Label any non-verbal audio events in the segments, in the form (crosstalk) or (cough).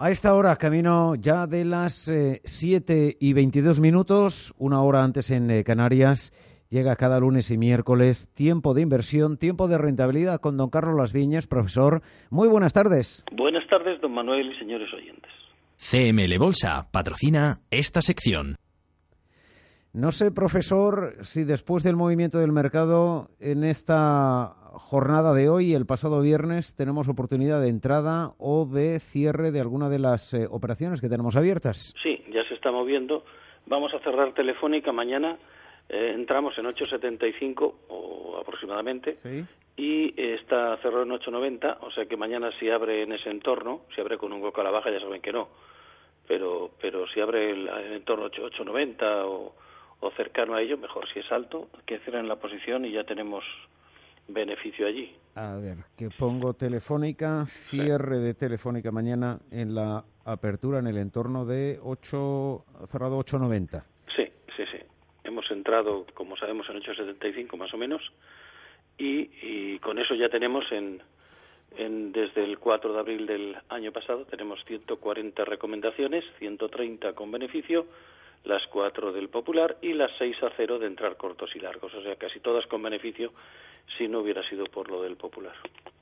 A esta hora, camino ya de las eh, 7 y 22 minutos, una hora antes en eh, Canarias, llega cada lunes y miércoles tiempo de inversión, tiempo de rentabilidad con don Carlos Las Viñas, profesor. Muy buenas tardes. Buenas tardes, don Manuel y señores oyentes. CML Bolsa patrocina esta sección. No sé, profesor, si después del movimiento del mercado en esta jornada de hoy, el pasado viernes, tenemos oportunidad de entrada o de cierre de alguna de las eh, operaciones que tenemos abiertas. Sí, ya se está moviendo. Vamos a cerrar Telefónica mañana. Eh, entramos en 8.75 o aproximadamente Sí. y eh, está cerrado en 8.90, o sea que mañana si abre en ese entorno, si abre con un hueco a la baja ya saben que no, pero pero si abre el, el entorno 8, 8.90 o, o cercano a ello, mejor si es alto, que cierren la posición y ya tenemos beneficio allí. A ver, que pongo Telefónica, cierre de Telefónica mañana en la apertura en el entorno de 8, cerrado 8.90. Sí, sí, sí. Hemos entrado, como sabemos, en 8.75 más o menos y, y con eso ya tenemos en, en desde el 4 de abril del año pasado tenemos 140 recomendaciones, 130 con beneficio, las 4 del Popular y las 6 a 0 de entrar cortos y largos, o sea, casi todas con beneficio si no hubiera sido por lo del Popular.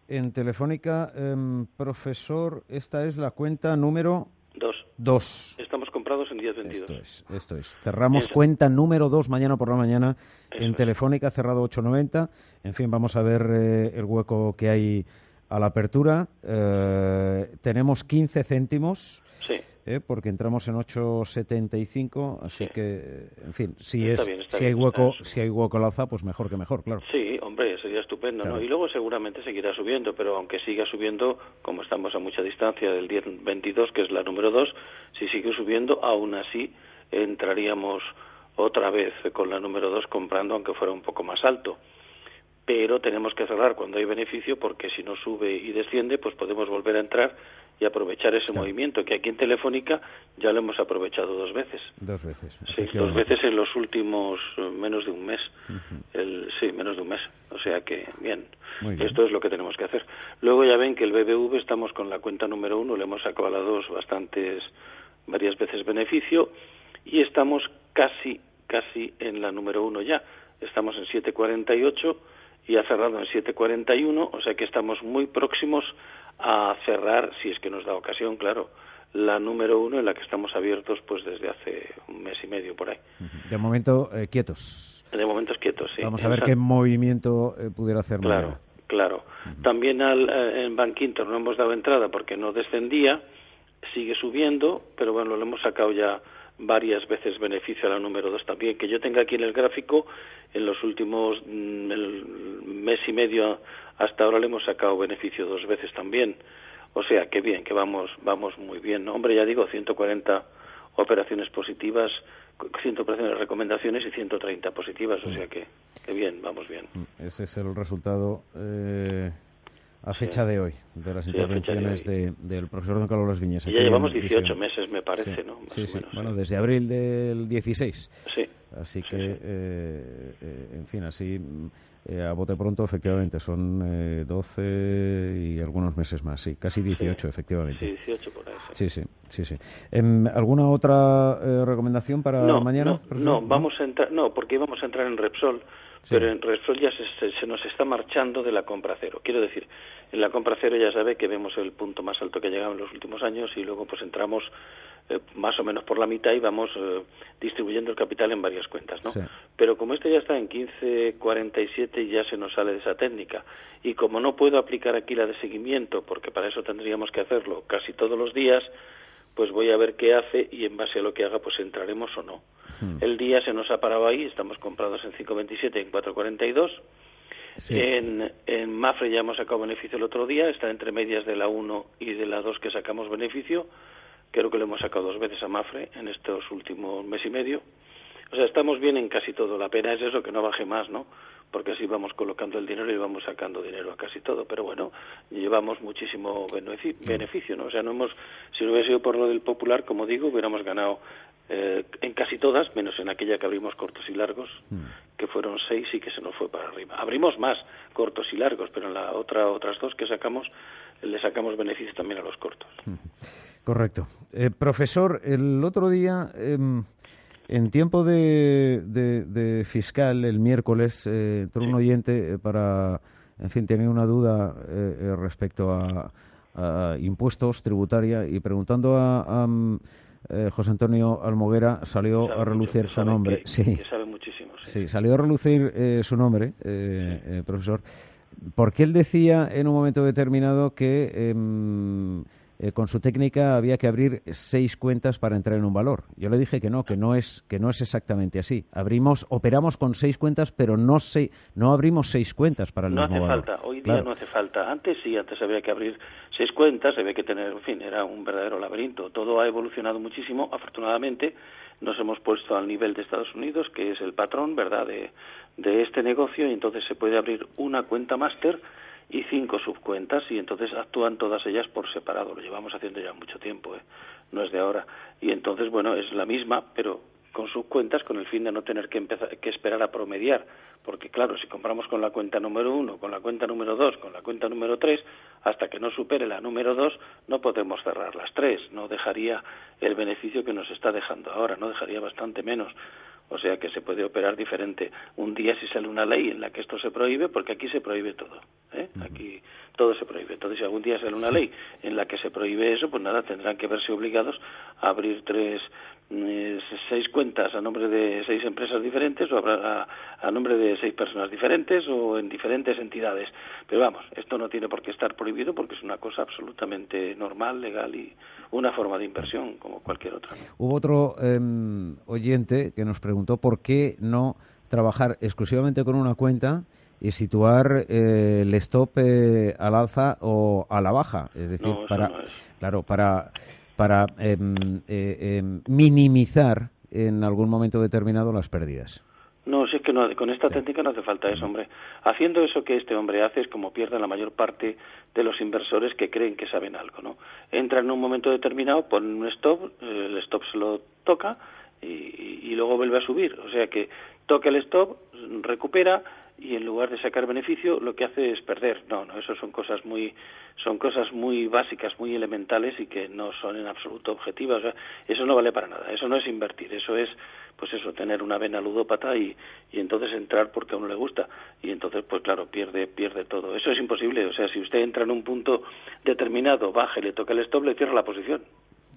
En Telefónica, em, profesor, esta es la cuenta número Dos. 2. Estamos comprados en 10.22. Esto es, esto es. Cerramos cuenta número 2 mañana por la mañana Eso en. Telefónica, cerrado 8.90. En fin, vamos a ver eh, el hueco que hay a la apertura. Eh, tenemos 15 céntimos. Sí. eh, porque entramos en 8.75, así Sí. que, en fin, si Está es bien, si hay hueco, bien. si hay hueco al alza, pues mejor que mejor, claro. Sí, hombre, sería estupendo, Claro. ¿no? Y luego seguramente seguirá subiendo, pero aunque siga subiendo, como estamos a mucha distancia del 10-22, que es la número 2, si sigue subiendo, aún así entraríamos otra vez con la número 2 comprando, aunque fuera un poco más alto. Pero tenemos que cerrar cuando hay beneficio, porque si no sube y desciende, pues podemos volver a entrar y aprovechar ese movimiento, que aquí en Telefónica ya lo hemos aprovechado dos veces. Dos veces. Sí, dos veces en los últimos eh, menos de un mes. El- sí, menos de un mes. O sea que, bien. Bien. Esto es lo que tenemos que hacer. Luego ya ven que el BBV estamos con la cuenta número uno, le hemos sacado a la dos bastantes, varias veces beneficio y estamos casi, casi en la número uno ya. Estamos en 7.48 y ha cerrado en 7.41, o sea que estamos muy próximos a cerrar, si es que nos da ocasión, claro, la número uno en la que estamos abiertos pues desde hace un mes y medio por ahí. De momento, eh, quietos. De momentos quietos, sí. Vamos a ver qué movimiento eh, pudiera hacer Claro, claro. También al, eh, en Bankinter no hemos dado entrada porque no descendía, sigue subiendo, pero bueno, lo hemos sacado ya varias veces beneficio a la número 2 también. Que yo tenga aquí en el gráfico, en los últimos mm, el mes y medio hasta ahora le hemos sacado beneficio dos veces también. O sea, que bien, que vamos, vamos muy bien. ¿no? Hombre, ya digo, 140 operaciones positivas, 100 operaciones recomendaciones y 130 positivas. O sea que, que bien, vamos bien. Mm, Ese es el resultado eh, a Sí. fecha de hoy de las Sí, de intervenciones hoy. de- del profesor don Carlos aquí ya llevamos Visión. 18 meses, me parece, Sí, ¿no? Más sí, o sí. menos, Bueno, sí. desde abril del 16. Sí, Así Sí, que, sí. eh, eh, en fin, así eh, a bote pronto, efectivamente, son eh, 12 y algunos meses más, sí, casi 18, sí, efectivamente. 18 por ahí. sí. Sí, sí, sí, sí. Em, ¿Alguna otra eh, recomendación para No, mañana? no, no, vamos a entrar, no, porque íbamos a entrar en Repsol, Sí. pero en Repsol ya se, se- nos está marchando de la compra cero. Quiero decir, en la compra cero ya sabe que vemos el punto más alto que ha llegado en los últimos años y luego pues entramos eh, más o menos por la mitad y vamos eh, distribuyendo el capital en varias cuentas, ¿no? Sí. Pero como este ya está en 15.47 ya se nos sale de esa técnica y como no puedo aplicar aquí la de seguimiento porque para eso tendríamos que hacerlo casi todos los días, pues voy a ver qué hace y en base a lo que haga pues entraremos o no. Hmm. El día se nos ha parado ahí, estamos comprados en 5.27 y en 4.42 En, en Mafre ya hemos sacado beneficio el otro día, está entre medias de la 1 y de la 2 que sacamos beneficio. Creo que lo hemos sacado dos veces a Mafre en estos últimos mes y medio. O sea, estamos bien en casi todo. La pena es eso, que no baje más, ¿no? Porque así vamos colocando el dinero y vamos sacando dinero a casi todo. Pero bueno, llevamos muchísimo beneficio, ¿no? O sea, no hemos, si no hubiera sido por lo del popular, como digo, hubiéramos ganado eh, en casi todas, menos en aquella que abrimos cortos y largos, mm. que fueron seis y que se nos fue para arriba. Abrimos más cortos y largos, pero en la otra, otras dos que sacamos, le sacamos beneficios también a los cortos. Mm. Correcto. Eh, profesor, el otro día, em, en tiempo de, fiscal, el miércoles, eh, entró un oyente eh, para, en fin, tenía una duda respecto a, impuestos, tributaria, y preguntando a eh, José Antonio Almoguera salió a relucir su nombre. sí. sí. salió a relucir eh, su nombre, eh, profesor, porque él decía en un momento determinado que em, eh, con su técnica había que abrir seis cuentas para entrar en un valor. Yo le dije que no, que no es que no es exactamente así. Abrimos, operamos con seis cuentas, pero no no abrimos seis cuentas para el no mismo hace falta. Hoy día no hace falta. Antes sí, antes había que abrir seis cuentas, había que tener, en fin, era un verdadero laberinto. Todo ha evolucionado muchísimo. Afortunadamente nos hemos puesto al nivel de Estados Unidos, que es el patrón, verdad, de, de este negocio, y entonces se puede abrir una cuenta máster y cinco subcuentas y entonces actúan todas ellas por separado. Lo llevamos haciendo ya mucho tiempo, ¿eh? no es de ahora. Y entonces, bueno, es la misma, pero con subcuentas con el fin de no tener que, empezar, que esperar a promediar. Porque claro, si compramos con la cuenta número uno, con la cuenta número dos, con la cuenta número tres, hasta que no supere la número dos, no podemos cerrar las tres. No dejaría el beneficio que nos está dejando ahora, no dejaría bastante menos. O sea que se puede operar diferente. Un día si sale una ley en la que esto se prohíbe, porque aquí se prohíbe todo. ¿eh? Aquí todo se prohíbe. Entonces, si algún día sale una ley en la que se prohíbe eso, pues nada, tendrán que verse obligados a abrir tres, mm, seis cuentas a nombre de seis empresas diferentes o a, a nombre de seis personas diferentes o en diferentes entidades. Pero vamos, esto no tiene por qué estar prohibido porque es una cosa absolutamente normal, legal y una forma de inversión como cualquier otra. Hubo otro em, oyente que nos preguntó por qué no trabajar exclusivamente con una cuenta y situar eh, el stop eh, al alza o a la baja, es decir, para claro, para para em, eh, em, minimizar en algún momento determinado las pérdidas. No, si es que no, con esta técnica no hace falta eso, hombre. Haciendo eso que este hombre hace es como pierden la mayor parte de los inversores que creen que saben algo, ¿no? Entra en un momento determinado, ponen un stop, el stop se lo toca y, y luego vuelve a subir. O sea que toca el stop, recupera, y en lugar de sacar beneficio lo que hace es perder. No, no, eso son cosas muy son cosas muy básicas, muy elementales y que no son en absoluto objetivas. O sea, eso no vale para nada. Eso no es invertir. Eso es pues eso, tener una vena ludópata y, y entonces entrar porque a uno le gusta y entonces pues claro, pierde pierde todo. Eso es imposible, o sea, si usted entra en un punto determinado, baja y le toca el stop, le cierra la posición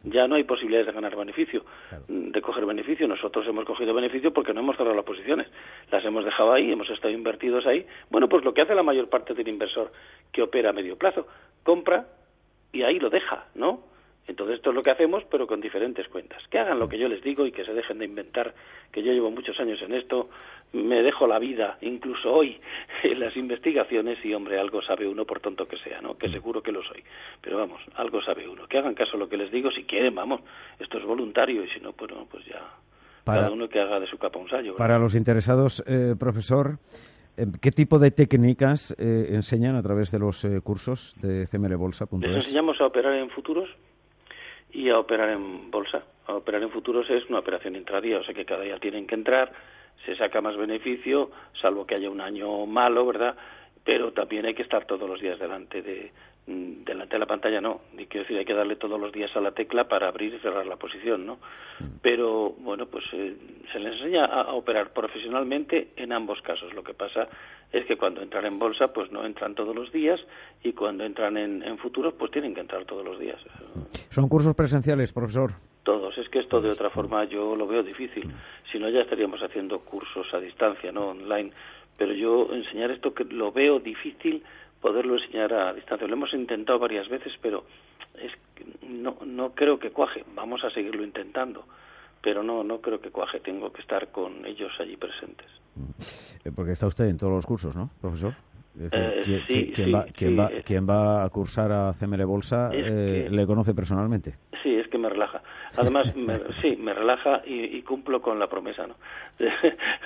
ya no hay posibilidades de ganar beneficio, de coger beneficio. Nosotros hemos cogido beneficio porque no hemos cerrado las posiciones, las hemos dejado ahí, hemos estado invertidos ahí. Bueno, pues lo que hace la mayor parte del inversor que opera a medio plazo, compra y ahí lo deja, ¿no? Entonces esto es lo que hacemos, pero con diferentes cuentas. Que hagan lo que yo les digo y que se dejen de inventar, que yo llevo muchos años en esto, me dejo la vida, incluso hoy, (laughs) en las investigaciones y, hombre, algo sabe uno por tonto que sea, ¿no? Que mm. seguro que lo soy. Pero vamos, algo sabe uno. Que hagan caso a lo que les digo si quieren, vamos. Esto es voluntario y si no, pues, pues ya cada uno que haga de su capa un sallo. Para los interesados, eh, profesor, eh, ¿Qué tipo de técnicas eh, enseñan a través de los cursos de cmlbolsa.es? Les enseñamos a operar en futuros, y a operar en bolsa. A operar en futuros es una operación intradía, o sea que cada día tienen que entrar, se saca más beneficio, salvo que haya un año malo, ¿verdad? Pero también hay que estar todos los días delante de, Mm, delante de la pantalla no, quiero decir, hay que darle todos los días a la tecla para abrir y cerrar la posición, ¿no? Mm. Pero, bueno, pues eh, se les enseña a, operar profesionalmente en ambos casos. Lo que pasa es que cuando entran en bolsa, pues no entran todos los días y cuando entran en, en futuros, pues tienen que entrar todos los días. ¿Son cursos presenciales, profesor? Todos. Es que esto de otra forma yo lo veo difícil. Si no, ya estaríamos haciendo cursos a distancia, ¿no? Online. Pero yo enseñar esto que lo veo difícil poderlo enseñar a distancia. Lo hemos intentado varias veces, pero es no, no creo que cuaje. Vamos a seguirlo intentando, pero no, no creo que cuaje. Tengo que estar con ellos allí presentes. Eh, porque está usted en todos los cursos, ¿no, profesor? Eh, sí, ¿quién, va, quién, va, a cursar a CML Bolsa le conoce personalmente? Sí, es que me relaja. Además, (laughs) sí, me relaja y, cumplo con la promesa, ¿no? (laughs) De,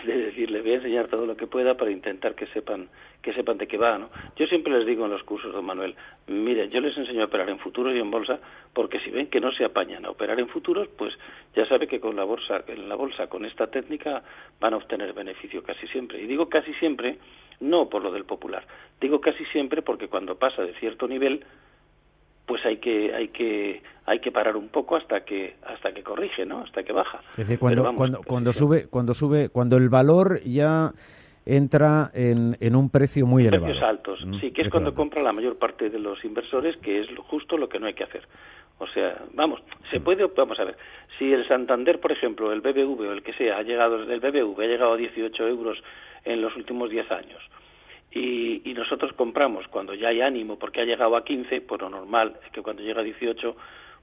de, decirle, voy a enseñar todo lo que pueda para intentar que sepan que sepan de qué va, ¿no? Yo siempre les digo en los cursos, don Manuel, mire, yo les enseño a operar en futuros y en bolsa, porque si ven que no se apañan a operar en futuros, pues ya sabe que con la bolsa, en la bolsa, con esta técnica, van a obtener beneficio casi siempre. Y digo casi siempre, no por lo del popular, digo casi siempre porque cuando pasa de cierto nivel, pues hay que hay que hay que parar un poco hasta que hasta que corrige no hasta que baja es decir cuando cuando cuando sube cuando sube cuando el valor ya entra en, en un precio muy elevado. Precios altos, mm, sí, que es cuando compra la mayor parte de los inversores, que es justo lo que no hay que hacer. O sea, vamos, se mm. puede, vamos a ver, si el Santander, por ejemplo, el BBV o el que sea, ha llegado, el BBV ha llegado a 18 euros en los últimos 10 años, y, y, nosotros compramos cuando ya hay ánimo porque ha llegado a 15, pues lo normal es que cuando llega a 18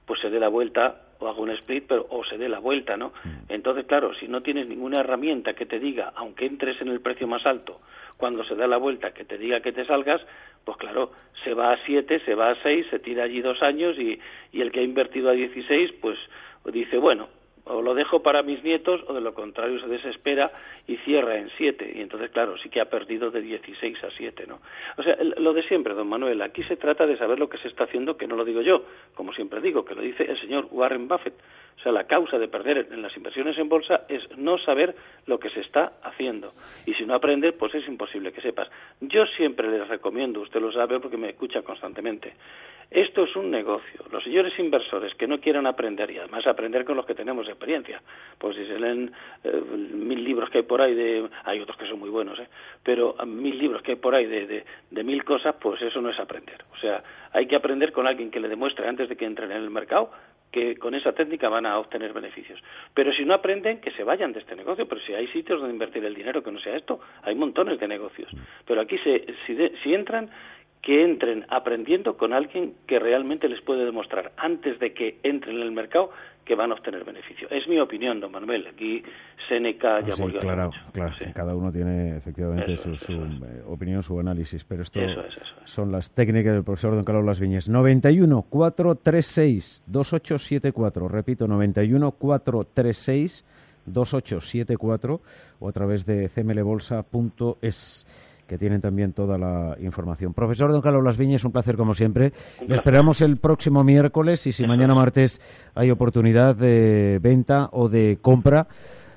pues se dé la vuelta o haga un split, pero o se dé la vuelta, ¿no? Mm. Entonces, claro, si no tienes ninguna herramienta que te diga, aunque entres en el precio más alto, cuando se da la vuelta, que te diga que te salgas, pues claro, se va a 7, se va a 6, se tira allí dos años y, y el que ha invertido a 16, pues dice, bueno, o lo dejo para mis nietos o de lo contrario se desespera y cierra en siete. Y entonces claro sí que ha perdido de 16 a 7 no o sea lo de siempre don Manuel aquí se trata de saber lo que se está haciendo que no lo digo yo como siempre digo que lo dice el señor Warren Buffett o sea la causa de perder en las inversiones en bolsa es no saber lo que se está haciendo y si no aprendes pues es imposible que sepas yo siempre les recomiendo usted lo sabe porque me escucha constantemente esto es un negocio. Los señores inversores que no quieran aprender, y además aprender con los que tenemos experiencia, pues si se leen eh, mil libros que hay por ahí, de, hay otros que son muy buenos, ¿eh? pero mil libros que hay por ahí de, de, mil cosas, pues eso no es aprender. O sea, hay que aprender con alguien que le demuestre antes de que entren en el mercado que con esa técnica van a obtener beneficios. Pero si no aprenden, que se vayan de este negocio. Pero si hay sitios donde invertir el dinero que no sea esto, hay montones de negocios. Pero aquí, se, si, si entran, que entren aprendiendo con alguien que realmente les puede demostrar antes de que entren en el mercado que van a obtener beneficio. Es mi opinión, don Manuel. Aquí Seneca ya sí, Claro, claro. Cada uno tiene efectivamente su, eh, opinión, su análisis. Pero esto son las técnicas del profesor don Carlos Las Viñes. 91 436 2874. Repito, 91 436 2874 o a través de cmlbolsa.es que tienen también toda la información. Profesor Don Carlos Las Viñas, un placer como siempre. Le esperamos el próximo miércoles y si mañana martes hay oportunidad de venta o de compra,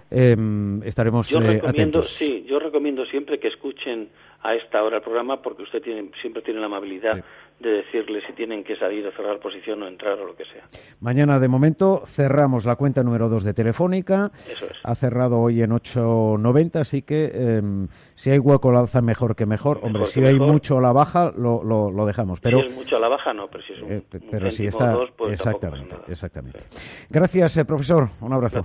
em, estaremos yo eh, recomiendo, Sí, yo recomiendo siempre que escuchen a esta hora el programa porque usted tiene, siempre tiene la amabilidad de decirle si tienen que salir o cerrar posición o entrar o lo que sea. Mañana, de momento, cerramos la cuenta número 2 de Telefónica. Eso es. Ha cerrado hoy en 8.90, así que em, si hay hueco la alza, mejor que mejor. Hombre, si hay mucho a la baja, lo, lo, dejamos. Pero, si es mucho a la baja, no, pero si es un, eh, pero si está, exactamente, exactamente. Gracias, eh, profesor. Un abrazo.